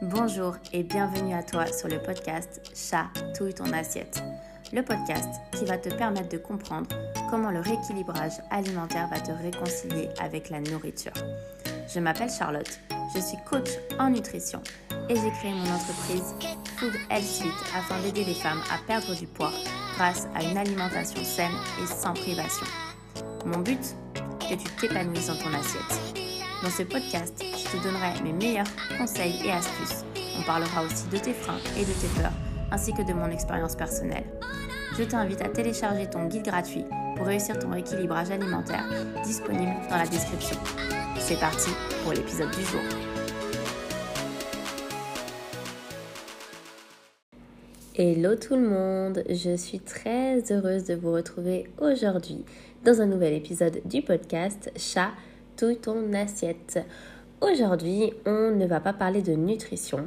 Bonjour et bienvenue à toi sur le podcast Chatouille ton assiette. Le podcast qui va te permettre de comprendre comment le rééquilibrage alimentaire va te réconcilier avec la nourriture. Je m'appelle Charlotte, je suis coach en nutrition et j'ai créé mon entreprise Food Health Suite afin d'aider les femmes à perdre du poids grâce à une alimentation saine et sans privation. Mon but Que tu t'épanouisses dans ton assiette. Dans ce podcast, je te donnerai mes meilleurs conseils et astuces. On parlera aussi de tes freins et de tes peurs, ainsi que de mon expérience personnelle. Je t'invite à télécharger ton guide gratuit pour réussir ton rééquilibrage alimentaire, disponible dans la description. C'est parti pour l'épisode du jour. Hello tout le monde, je suis très heureuse de vous retrouver aujourd'hui dans un nouvel épisode du podcast Chat ton assiette. Aujourd'hui, on ne va pas parler de nutrition,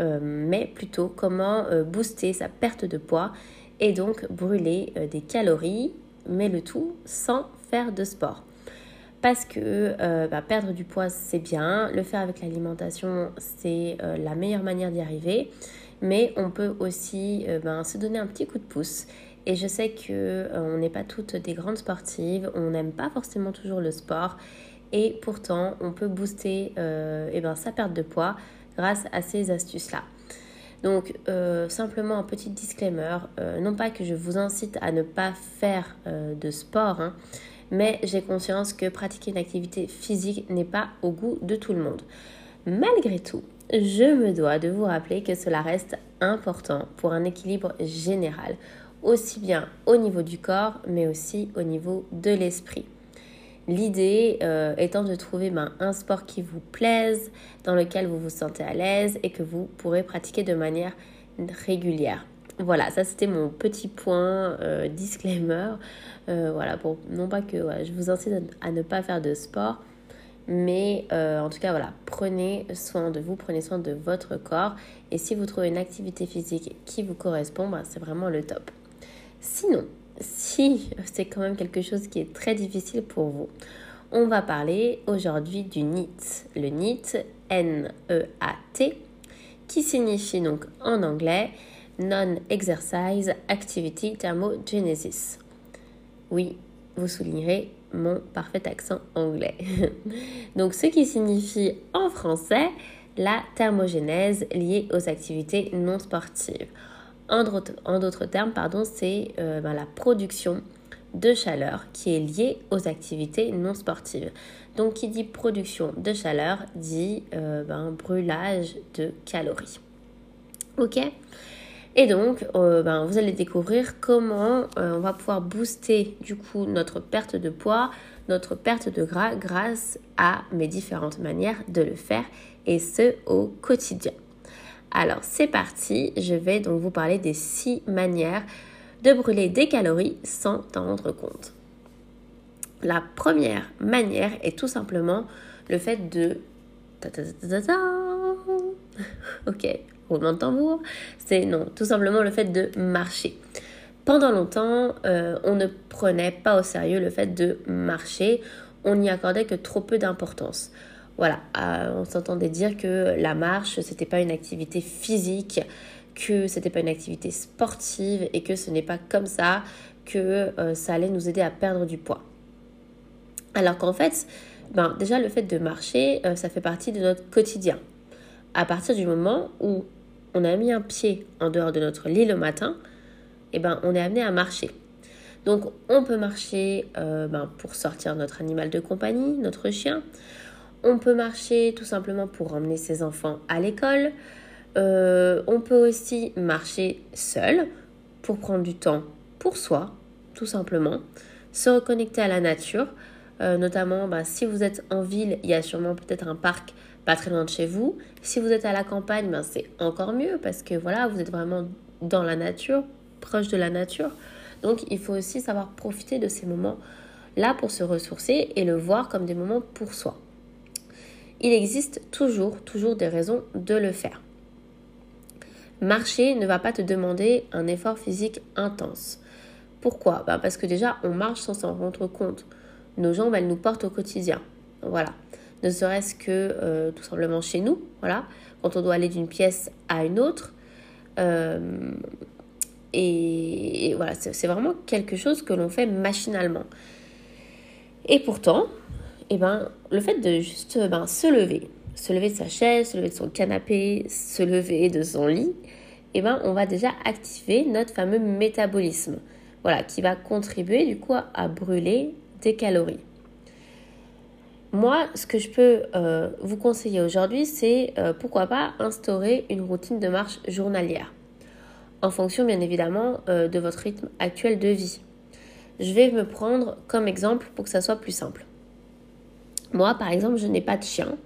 euh, mais plutôt comment euh, booster sa perte de poids et donc brûler euh, des calories, mais le tout sans faire de sport. Parce que bah, perdre du poids, c'est bien, le faire avec l'alimentation, c'est la meilleure manière d'y arriver, mais on peut aussi ben, se donner un petit coup de pouce. Et je sais que on n'est pas toutes des grandes sportives, on n'aime pas forcément toujours le sport et pourtant on peut booster euh, eh ben, sa perte de poids grâce à ces astuces-là. Donc euh, simplement un petit disclaimer, euh, non pas que je vous incite à ne pas faire de sport, hein, mais j'ai conscience que pratiquer une activité physique n'est pas au goût de tout le monde. Malgré tout, je me dois de vous rappeler que cela reste important pour un équilibre général, aussi bien au niveau du corps, mais aussi au niveau de l'esprit. L'idée euh, étant de trouver ben, un sport qui vous plaise, dans lequel vous vous sentez à l'aise et que vous pourrez pratiquer de manière régulière. Voilà, ça c'était mon petit point euh, disclaimer. Euh, voilà, pour non pas que je vous incite à ne pas faire de sport, mais en tout cas, voilà, prenez soin de vous, prenez soin de votre corps. Et si vous trouvez une activité physique qui vous correspond, ben, c'est vraiment le top. Sinon, si c'est quand même quelque chose qui est très difficile pour vous, on va parler aujourd'hui du NEAT. Le NEAT, N-E-A-T, qui signifie donc en anglais Non-Exercise Activity Thermogenesis. Oui, vous soulignerez mon parfait accent anglais. donc ce qui signifie en français la thermogénèse liée aux activités non sportives. En d'autres termes, pardon, c'est euh, ben, la production de chaleur qui est liée aux activités non sportives. Donc, qui dit production de chaleur dit euh, ben, brûlage de calories. Ok? Et donc, euh, ben, vous allez découvrir comment on va pouvoir booster du coup notre perte de poids, notre perte de gras grâce à mes différentes manières de le faire et ce au quotidien. Alors c'est parti, je vais donc vous parler des six manières de brûler des calories sans t'en rendre compte. La première manière est tout simplement le fait de... Ok, roulement de tambour. C'est non, tout simplement le fait de marcher. Pendant longtemps, euh, on ne prenait pas au sérieux le fait de marcher. On n'y accordait que trop peu d'importance voilà, euh, on s'entendait dire que la marche, c'était pas une activité physique, que c'était pas une activité sportive et que ce n'est pas comme ça que euh, ça allait nous aider à perdre du poids. Alors qu'en fait, ben, déjà le fait de marcher, euh, ça fait partie de notre quotidien. À partir du moment où on a mis un pied en dehors de notre lit le matin, eh ben, on est amené à marcher. Donc on peut marcher ben, pour sortir notre animal de compagnie, notre chien. On peut marcher tout simplement pour emmener ses enfants à l'école. Euh, on peut aussi marcher seul pour prendre du temps pour soi, tout simplement. Se reconnecter à la nature, euh, notamment bah, si vous êtes en ville, il y a sûrement peut-être un parc pas très loin de chez vous. Si vous êtes à la campagne, ben, c'est encore mieux parce que voilà, vous êtes vraiment dans la nature, proche de la nature. Donc il faut aussi savoir profiter de ces moments là pour se ressourcer et le voir comme des moments pour soi il existe toujours, toujours des raisons de le faire. Marcher ne va pas te demander un effort physique intense. Pourquoi? Bah, Parce que déjà, on marche sans s'en rendre compte. Nos jambes, elles nous portent au quotidien. Voilà. ne serait-ce que euh, tout simplement chez nous, voilà, quand on doit aller d'une pièce à une autre. Euh, et, voilà, c'est vraiment quelque chose que l'on fait machinalement. Et pourtant, eh ben, le fait de juste ben, se lever, se lever de sa chaise, se lever de son canapé, se lever de son lit, eh ben, on va déjà activer notre fameux métabolisme. Voilà, qui va contribuer du coup à brûler des calories. Moi, ce que je peux euh, vous conseiller aujourd'hui, c'est euh, pourquoi pas instaurer une routine de marche journalière, en fonction bien évidemment euh, de votre rythme actuel de vie. Je vais me prendre comme exemple pour que ça soit plus simple. Moi, par exemple, je n'ai pas de chien.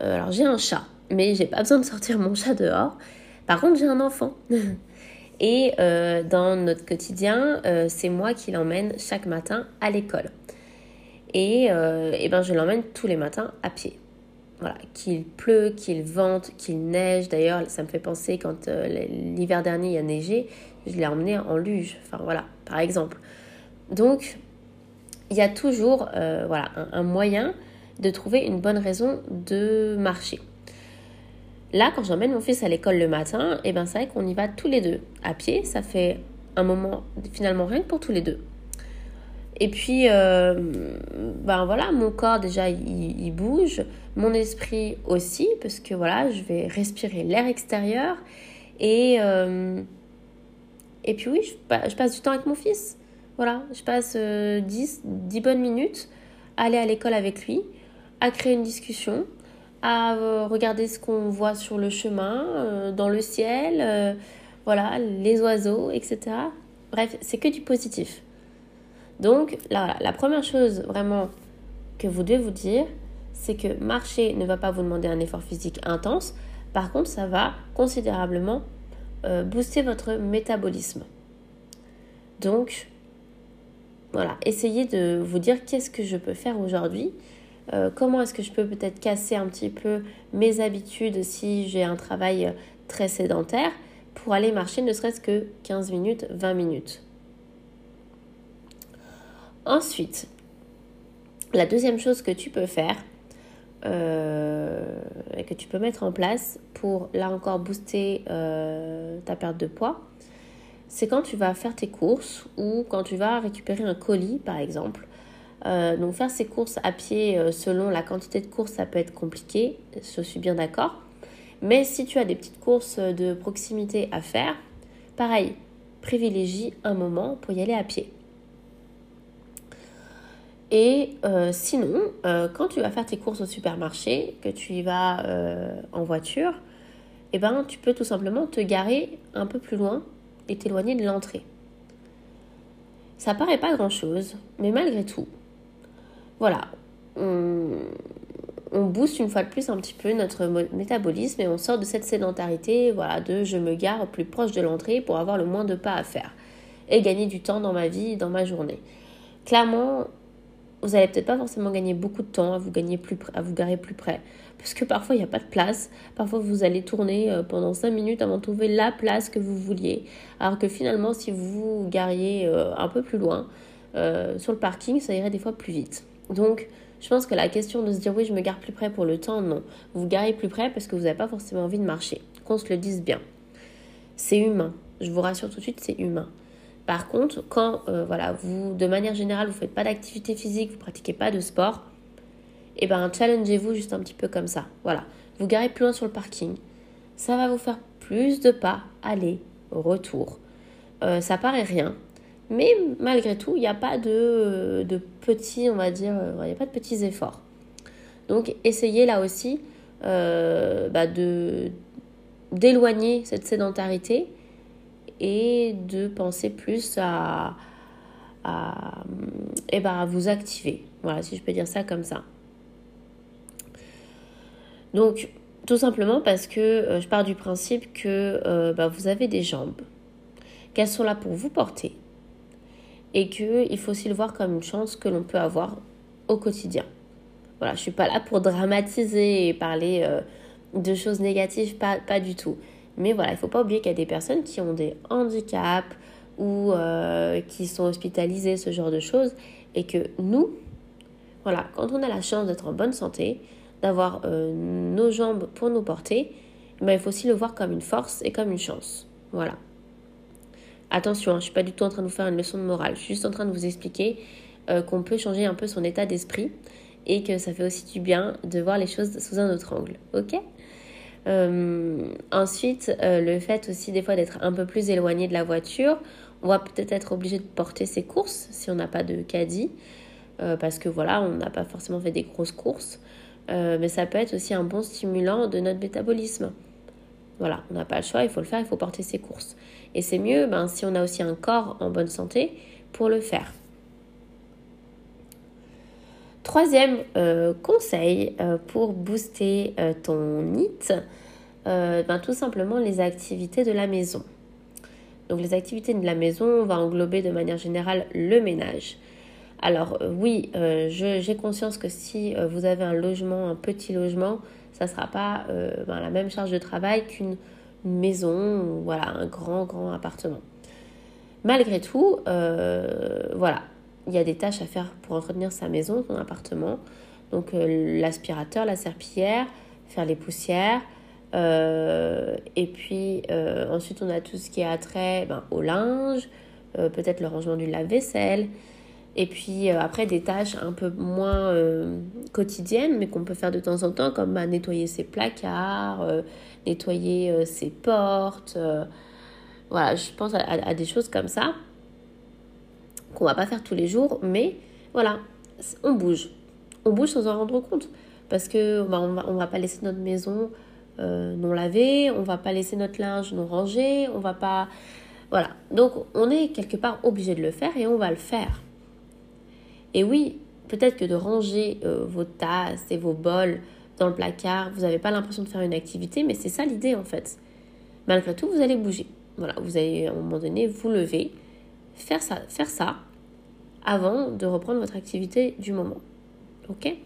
alors j'ai un chat, mais j'ai pas besoin de sortir mon chat dehors. Par contre, j'ai un enfant. Et dans notre quotidien, c'est moi qui l'emmène chaque matin à l'école. Et, euh, ben, je l'emmène tous les matins à pied. Voilà, qu'il pleut, qu'il vente, qu'il neige. D'ailleurs, ça me fait penser quand euh, l'hiver dernier il a neigé, je l'ai emmené en luge. Enfin voilà, par exemple. Donc, il y a toujours euh, voilà, un, moyen de trouver une bonne raison de marcher. Là, quand j'emmène mon fils à l'école le matin, eh ben, c'est vrai qu'on y va tous les deux à pied. Ça fait un moment finalement rien que pour tous les deux. Et puis, euh, ben voilà, mon corps déjà, il, bouge, mon esprit aussi, parce que voilà, je vais respirer l'air extérieur. Et, euh, et puis oui, je, passe du temps avec mon fils. Voilà, je passe 10, euh, 10 bonnes minutes à aller à l'école avec lui, à créer une discussion, à regarder ce qu'on voit sur le chemin, dans le ciel, voilà, les oiseaux, etc. Bref, c'est que du positif. Donc, la, la première chose vraiment que vous devez vous dire, c'est que marcher ne va pas vous demander un effort physique intense. Par contre, ça va considérablement euh, booster votre métabolisme. Donc, voilà, essayez de vous dire qu'est-ce que je peux faire aujourd'hui. Euh, comment est-ce que je peux peut-être casser un petit peu mes habitudes si j'ai un travail très sédentaire pour aller marcher ne serait-ce que 15 minutes, 20 minutes. Ensuite, la deuxième chose que tu peux faire euh, et que tu peux mettre en place pour là encore booster euh, ta perte de poids, c'est quand tu vas faire tes courses ou quand tu vas récupérer un colis par exemple. Euh, donc faire ces courses à pied selon la quantité de courses ça peut être compliqué, je suis bien d'accord. Mais si tu as des petites courses de proximité à faire, pareil, privilégie un moment pour y aller à pied. Et euh, sinon, euh, quand tu vas faire tes courses au supermarché, que tu y vas euh, en voiture, eh ben, tu peux tout simplement te garer un peu plus loin et t'éloigner de l'entrée. Ça paraît pas grand-chose, mais malgré tout, voilà, on, on, booste une fois de plus un petit peu notre métabolisme et on sort de cette sédentarité, voilà, de je me gare plus proche de l'entrée pour avoir le moins de pas à faire et gagner du temps dans ma vie, dans ma journée. Clairement, vous n'allez peut-être pas forcément gagner beaucoup de temps à vous, gagner plus garer plus près. Parce que parfois, il n'y a pas de place. Parfois, vous allez tourner euh, pendant 5 minutes avant de trouver la place que vous vouliez. Alors que finalement, si vous vous gariez euh, un peu plus loin, euh, sur le parking, ça irait des fois plus vite. Donc, je pense que la question de se dire oui, je me gare plus près pour le temps, non. Vous vous garez plus près parce que vous n'avez pas forcément envie de marcher. Qu'on se le dise bien. C'est humain. Je vous rassure tout de suite, c'est humain. Par contre, quand euh, voilà, vous, de manière générale, vous ne faites pas d'activité physique, vous ne pratiquez pas de sport, et eh ben challengez-vous juste un petit peu comme ça. Voilà, vous garez plus loin sur le parking. Ça va vous faire plus de pas, aller, retour. Euh, ça paraît rien, mais malgré tout, il n'y a pas de, petits, on va dire, euh, il n'y a pas de petits efforts. Donc essayez là aussi bah, d'éloigner cette sédentarité et de penser plus à, à, eh ben, à vous activer. Voilà, si je peux dire ça comme ça. Donc, tout simplement parce que euh, je pars du principe que euh, bah, vous avez des jambes, qu'elles sont là pour vous porter et qu'il faut aussi le voir comme une chance que l'on peut avoir au quotidien. Voilà, je suis pas là pour dramatiser et parler euh, de choses négatives, pas du tout. Mais voilà, il ne faut pas oublier qu'il y a des personnes qui ont des handicaps ou euh, qui sont hospitalisées, ce genre de choses, et que nous, Voilà, quand on a la chance d'être en bonne santé, d'avoir euh, nos jambes pour nous porter, mais il faut aussi le voir comme une force et comme une chance. Voilà. Attention, hein, je ne suis pas du tout en train de vous faire une leçon de morale. Je suis juste en train de vous expliquer euh, qu'on peut changer un peu son état d'esprit et que ça fait aussi du bien de voir les choses sous un autre angle. Ok? Ensuite, le fait aussi des fois d'être un peu plus éloigné de la voiture, on va peut-être être obligé de porter ses courses si on n'a pas de caddie. parce que voilà, on n'a pas forcément fait des grosses courses. Euh, mais ça peut être aussi un bon stimulant de notre métabolisme. Voilà, on n'a pas le choix, il faut le faire, il faut porter ses courses. Et c'est mieux ben, si on a aussi un corps en bonne santé pour le faire. Troisième euh, conseil euh, pour booster ton NIT, ben, tout simplement les activités de la maison. Donc les activités de la maison, on va englober de manière générale le ménage. Alors euh, oui, euh, j'ai conscience que si euh, vous avez un logement, un petit logement, ça ne sera pas ben, la même charge de travail qu'une maison ou voilà, un grand, grand appartement. Malgré tout, voilà, il y a des tâches à faire pour entretenir sa maison, son appartement. Donc l'aspirateur, la serpillière, faire les poussières. Et puis ensuite, on a tout ce qui a trait ben, au linge, peut-être le rangement du lave-vaisselle. Et puis euh, après, des tâches un peu moins euh, quotidiennes, mais qu'on peut faire de temps en temps, comme bah, nettoyer ses placards, euh, nettoyer ses portes. voilà, je pense à, des choses comme ça qu'on va pas faire tous les jours, mais voilà, on bouge. On bouge sans en rendre compte. Parce que bah, on, va, va pas laisser notre maison non lavée, on va pas laisser notre linge non rangé, on va pas... Voilà, donc on est quelque part obligé de le faire et on va le faire. Et oui, peut-être que de ranger euh, vos tasses et vos bols dans le placard, vous n'avez pas l'impression de faire une activité, mais c'est ça l'idée en fait. Malgré tout, vous allez bouger. Voilà, vous allez à un moment donné vous lever, faire ça, faire ça avant de reprendre votre activité du moment. Ok?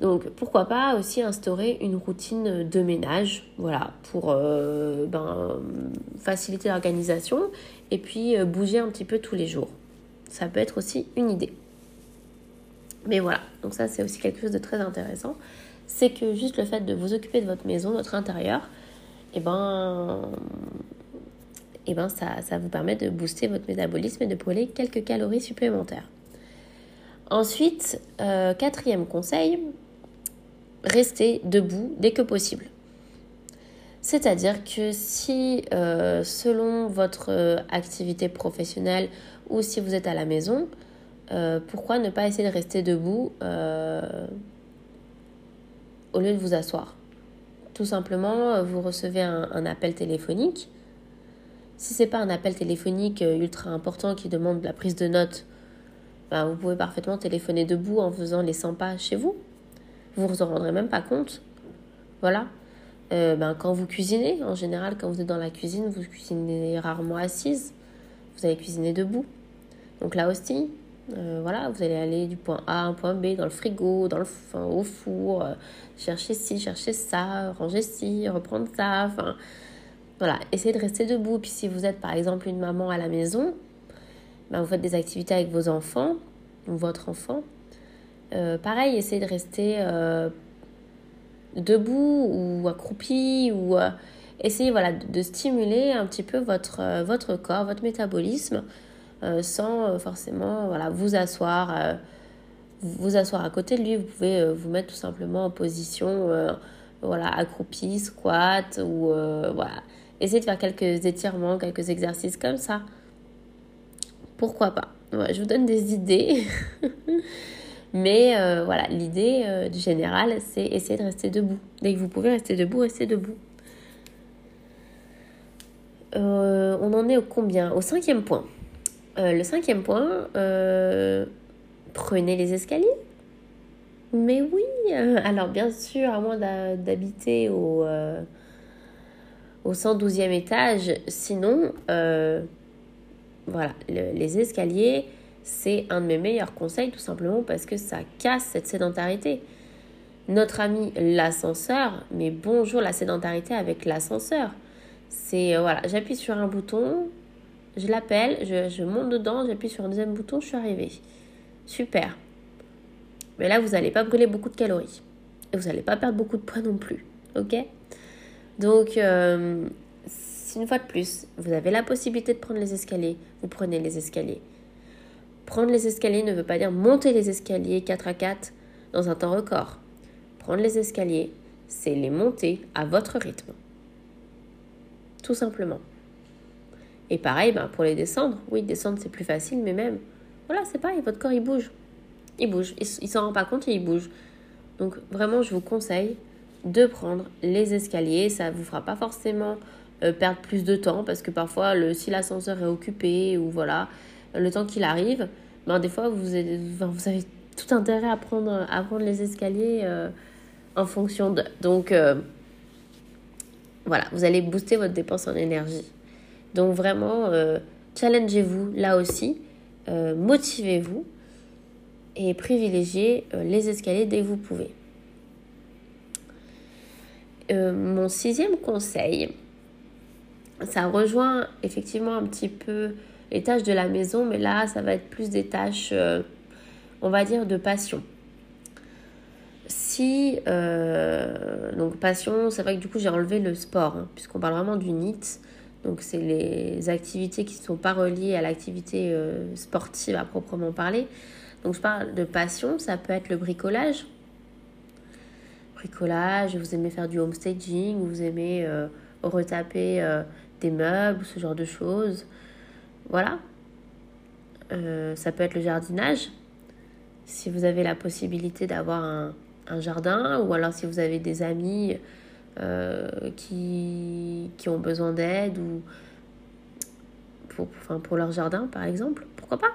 Donc pourquoi pas aussi instaurer une routine de ménage, voilà, pour euh, ben, faciliter l'organisation et puis euh, bouger un petit peu tous les jours. Ça peut être aussi une idée. Mais voilà, donc ça c'est aussi quelque chose de très intéressant. C'est que juste le fait de vous occuper de votre maison, votre intérieur, et eh ben, eh ben ça, ça vous permet de booster votre métabolisme et de brûler quelques calories supplémentaires. Ensuite, euh, quatrième conseil, restez debout dès que possible. C'est-à-dire que si, euh, selon votre euh, activité professionnelle ou si vous êtes à la maison, euh, pourquoi ne pas essayer de rester debout au lieu de vous asseoir? Tout simplement, vous recevez un, appel téléphonique. Si ce n'est pas un appel téléphonique ultra important qui demande la prise de notes, ben, vous pouvez parfaitement téléphoner debout en faisant les 100 pas chez vous. Vous vous en rendrez même pas compte. Voilà. ben, quand vous cuisinez, en général, quand vous êtes dans la cuisine, vous cuisinez rarement assise. Vous allez cuisiner debout. Donc là aussi, euh, voilà, vous allez aller du point A à un point B dans le frigo, dans le, au four, euh, chercher ci, chercher ça, ranger ci, reprendre ça. Enfin, voilà, essayez de rester debout. Puis si vous êtes par exemple une maman à la maison, ben, vous faites des activités avec vos enfants ou votre enfant. Euh, pareil, essayez de rester debout ou accroupi ou essayez voilà, de, stimuler un petit peu votre, corps, votre métabolisme euh, sans euh, forcément voilà, vous asseoir euh, vous asseoir à côté de lui, vous pouvez vous mettre tout simplement en position voilà, accroupi, squat ou voilà. Essayez de faire quelques étirements, quelques exercices comme ça. Pourquoi pas? Je vous donne des idées. Mais voilà, l'idée du général, c'est essayer de rester debout. Dès que vous pouvez rester debout, restez debout. on en est au combien? Au cinquième point. Euh, le cinquième point, euh, prenez les escaliers. Mais oui, euh, alors bien sûr, à moins d'habiter au, au 112e étage, sinon, voilà, les escaliers, c'est un de mes meilleurs conseils tout simplement parce que ça casse cette sédentarité. Notre ami l'ascenseur, mais bonjour la sédentarité avec l'ascenseur. C'est voilà, j'appuie sur un bouton, je l'appelle, je, monte dedans, j'appuie sur un deuxième bouton, je suis arrivée. Super. Mais là, vous n'allez pas brûler beaucoup de calories. Et vous n'allez pas perdre beaucoup de poids non plus. Ok? Donc, euh, une fois de plus, vous avez la possibilité de prendre les escaliers, vous prenez les escaliers. Prendre les escaliers ne veut pas dire monter les escaliers 4 à 4 dans un temps record. Prendre les escaliers, c'est les monter à votre rythme. Tout simplement. Et pareil, ben, pour les descendre, oui, descendre c'est plus facile, mais même, voilà, c'est pareil, votre corps il bouge. Il bouge, il, il s'en rend pas compte et il bouge. Donc vraiment, je vous conseille de prendre les escaliers. Ça ne vous fera pas forcément euh, perdre plus de temps parce que parfois, le, si l'ascenseur est occupé ou voilà, le temps qu'il arrive, ben, des fois, vous, avez, tout intérêt à prendre, à les escaliers euh, en fonction de. Donc, euh, voilà, vous allez booster votre dépense en énergie. Donc, vraiment, challengez-vous là aussi, motivez-vous et privilégiez les escaliers dès que vous pouvez. mon sixième conseil, ça rejoint effectivement un petit peu les tâches de la maison, mais là, ça va être plus des tâches, euh, on va dire, de passion. Si, euh, donc passion, c'est vrai que du coup j'ai enlevé le sport, hein, puisqu'on parle vraiment du NIT. Donc c'est les activités qui ne sont pas reliées à l'activité euh, sportive à proprement parler. Donc je parle de passion, ça peut être le bricolage. Bricolage, vous aimez faire du homestaging, vous aimez retaper des meubles, ce genre de choses. Voilà. Euh, ça peut être le jardinage. Si vous avez la possibilité d'avoir un, jardin ou alors si vous avez des amis euh, qui, ont besoin d'aide ou pour leur jardin par exemple, pourquoi pas?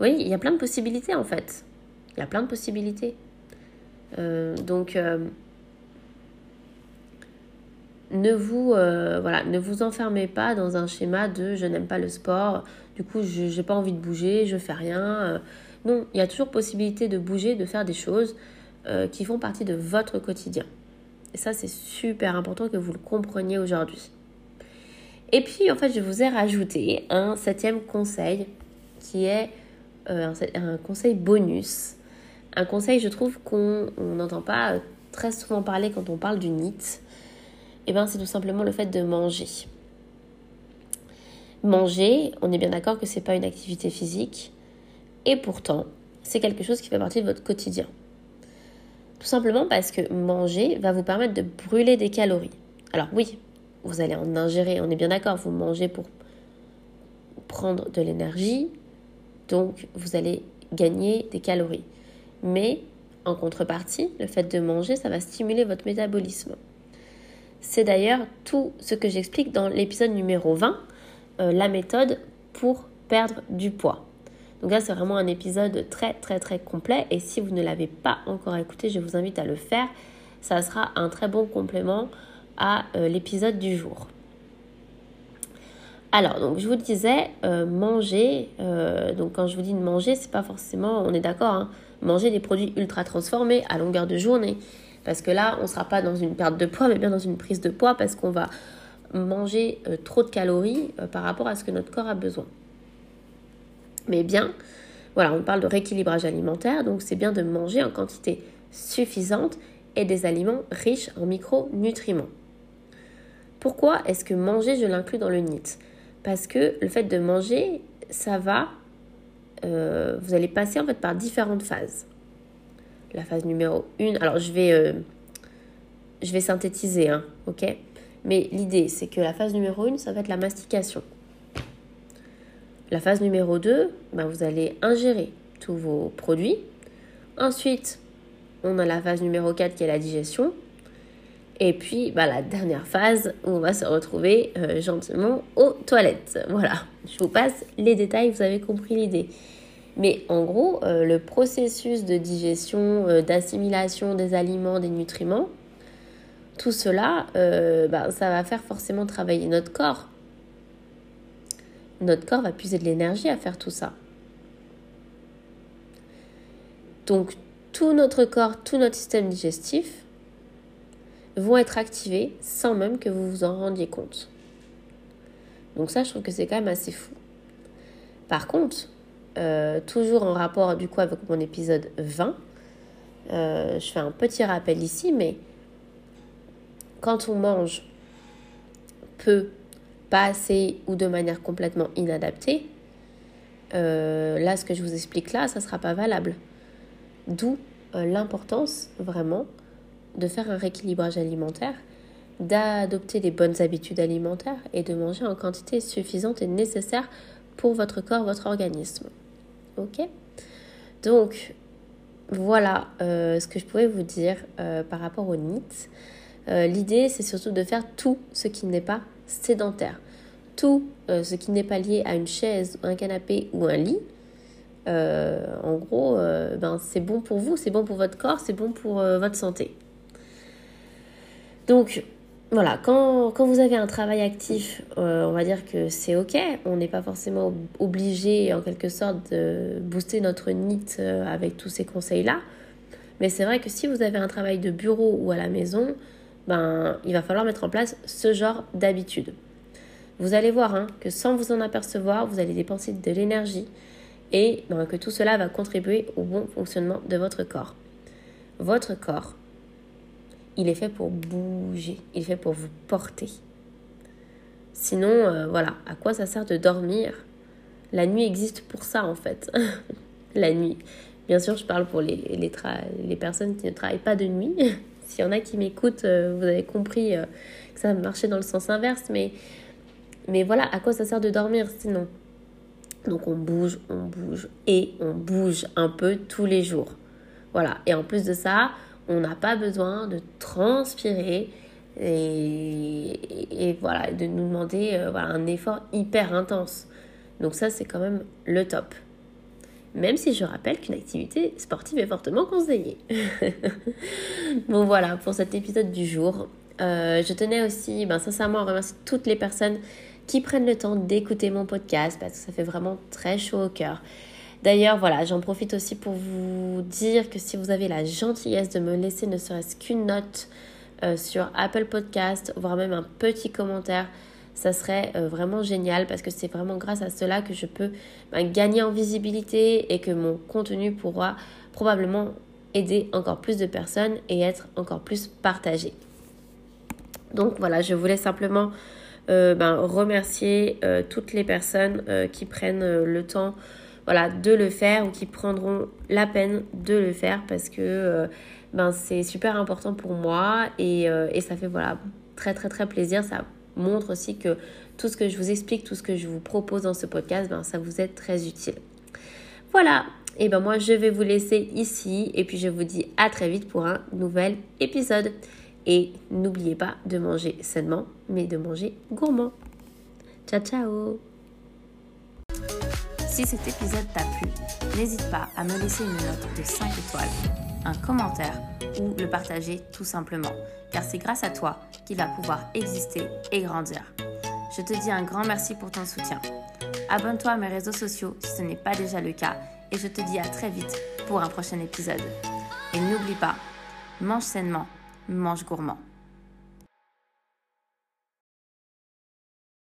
Oui, il y a plein de possibilités en fait. Il y a plein de possibilités. Euh, donc ne vous, euh, voilà, ne vous enfermez pas dans un schéma de je n'aime pas le sport, du coup je n'ai pas envie de bouger, je fais rien. Euh. non, il y a toujours possibilité de bouger, de faire des choses euh, qui font partie de votre quotidien. Et ça, c'est super important que vous le compreniez aujourd'hui. Et puis, en fait, je vous ai rajouté un septième conseil qui est un, un, conseil bonus. Un conseil, je trouve, qu'on n'entend pas très souvent parler quand on parle du NIT. Eh ben, c'est tout simplement le fait de manger. Manger, on est bien d'accord que ce n'est pas une activité physique, et pourtant, c'est quelque chose qui fait partie de votre quotidien. Tout simplement parce que manger va vous permettre de brûler des calories. Alors oui, vous allez en ingérer, on est bien d'accord, vous mangez pour prendre de l'énergie, donc vous allez gagner des calories. Mais en contrepartie, le fait de manger, ça va stimuler votre métabolisme. C'est d'ailleurs tout ce que j'explique dans l'épisode numéro 20, euh, la méthode pour perdre du poids. Donc là, c'est vraiment un épisode très très très complet et si vous ne l'avez pas encore écouté, je vous invite à le faire. Ça sera un très bon complément à euh, l'épisode du jour. Alors, donc je vous disais, euh, manger, donc quand je vous dis de manger, c'est pas forcément, on est d'accord, hein, manger des produits ultra transformés à longueur de journée. Parce que là, on ne sera pas dans une perte de poids, mais bien dans une prise de poids parce qu'on va manger euh, trop de calories euh, par rapport à ce que notre corps a besoin. Mais bien, voilà, on parle de rééquilibrage alimentaire, donc c'est bien de manger en quantité suffisante et des aliments riches en micronutriments. Pourquoi est-ce que manger, je l'inclus dans le NIT? Parce que le fait de manger, ça va, euh, vous allez passer en fait par différentes phases la phase numéro 1. Alors, je vais, euh, je vais synthétiser, hein, ok? Mais l'idée, c'est que la phase numéro 1, ça va être la mastication. La phase numéro 2, ben, vous allez ingérer tous vos produits. Ensuite, on a la phase numéro 4 qui est la digestion. Et puis, ben, la dernière phase où on va se retrouver euh, gentiment aux toilettes. Voilà, je vous passe les détails, vous avez compris l'idée. Mais en gros, euh, le processus de digestion, euh, d'assimilation des aliments, des nutriments, tout cela, euh, bah, ça va faire forcément travailler notre corps. Notre corps va puiser de l'énergie à faire tout ça. Donc, tout notre corps, tout notre système digestif vont être activés sans même que vous vous en rendiez compte. Donc ça, je trouve que c'est quand même assez fou. Par contre, euh, toujours en rapport du coup avec mon épisode 20. Euh, je fais un petit rappel ici, mais quand on mange peu, pas assez ou de manière complètement inadaptée, euh, là, ce que je vous explique là, ça ne sera pas valable. D'où l'importance vraiment de faire un rééquilibrage alimentaire, d'adopter les bonnes habitudes alimentaires et de manger en quantité suffisante et nécessaire pour votre corps, votre organisme. Ok Donc, voilà euh, ce que je pouvais vous dire euh, par rapport au NIT. Euh, l'idée, c'est surtout de faire tout ce qui n'est pas sédentaire. Tout ce qui n'est pas lié à une chaise, un canapé ou un lit. en gros, ben, c'est bon pour vous, c'est bon pour votre corps, c'est bon pour votre santé. Donc, voilà, quand, quand, vous avez un travail actif, euh, on va dire que c'est ok. On n'est pas forcément obligé, en quelque sorte, de booster notre NIT euh, avec tous ces conseils-là. Mais c'est vrai que si vous avez un travail de bureau ou à la maison, ben, il va falloir mettre en place ce genre d'habitude. Vous allez voir hein, que sans vous en apercevoir, vous allez dépenser de l'énergie et ben, que tout cela va contribuer au bon fonctionnement de votre corps. Votre corps, il est fait pour bouger, il est fait pour vous porter. Sinon, euh, voilà, à quoi ça sert de dormir? La nuit existe pour ça en fait. la nuit. Bien sûr, je parle pour les, les, les, personnes qui ne travaillent pas de nuit. S'il y en a qui m'écoutent, euh, vous avez compris euh, que ça marchait dans le sens inverse. Mais, mais voilà, à quoi ça sert de dormir sinon? Donc on bouge, on bouge et on bouge un peu tous les jours. Voilà. Et en plus de ça, on n'a pas besoin de transpirer et, voilà, de nous demander euh, voilà, un effort hyper intense. Donc ça, c'est quand même le top. Même si je rappelle qu'une activité sportive est fortement conseillée. bon voilà, pour cet épisode du jour. Euh, je tenais aussi, ben, sincèrement, à remercier toutes les personnes qui prennent le temps d'écouter mon podcast parce que ça fait vraiment très chaud au cœur. D'ailleurs, voilà, j'en profite aussi pour vous dire que si vous avez la gentillesse de me laisser ne serait-ce qu'une note euh, sur Apple Podcast, voire même un petit commentaire, ça serait euh, vraiment génial parce que c'est vraiment grâce à cela que je peux ben, gagner en visibilité et que mon contenu pourra probablement aider encore plus de personnes et être encore plus partagé. Donc voilà, je voulais simplement euh, ben, remercier toutes les personnes qui prennent le temps voilà, de le faire ou qui prendront la peine de le faire parce que euh, ben, c'est super important pour moi et, euh, et, ça fait voilà, très très très plaisir. Ça montre aussi que tout ce que je vous explique, tout ce que je vous propose dans ce podcast, ben, ça vous est très utile. Voilà, et ben moi je vais vous laisser ici et puis je vous dis à très vite pour un nouvel épisode. Et n'oubliez pas de manger sainement, mais de manger gourmand. Ciao ciao si cet épisode t'a plu, n'hésite pas à me laisser une note de 5 étoiles, un commentaire ou le partager tout simplement, car c'est grâce à toi qu'il va pouvoir exister et grandir. Je te dis un grand merci pour ton soutien. Abonne-toi à mes réseaux sociaux si ce n'est pas déjà le cas et je te dis à très vite pour un prochain épisode. Et n'oublie pas, mange sainement, mange gourmand.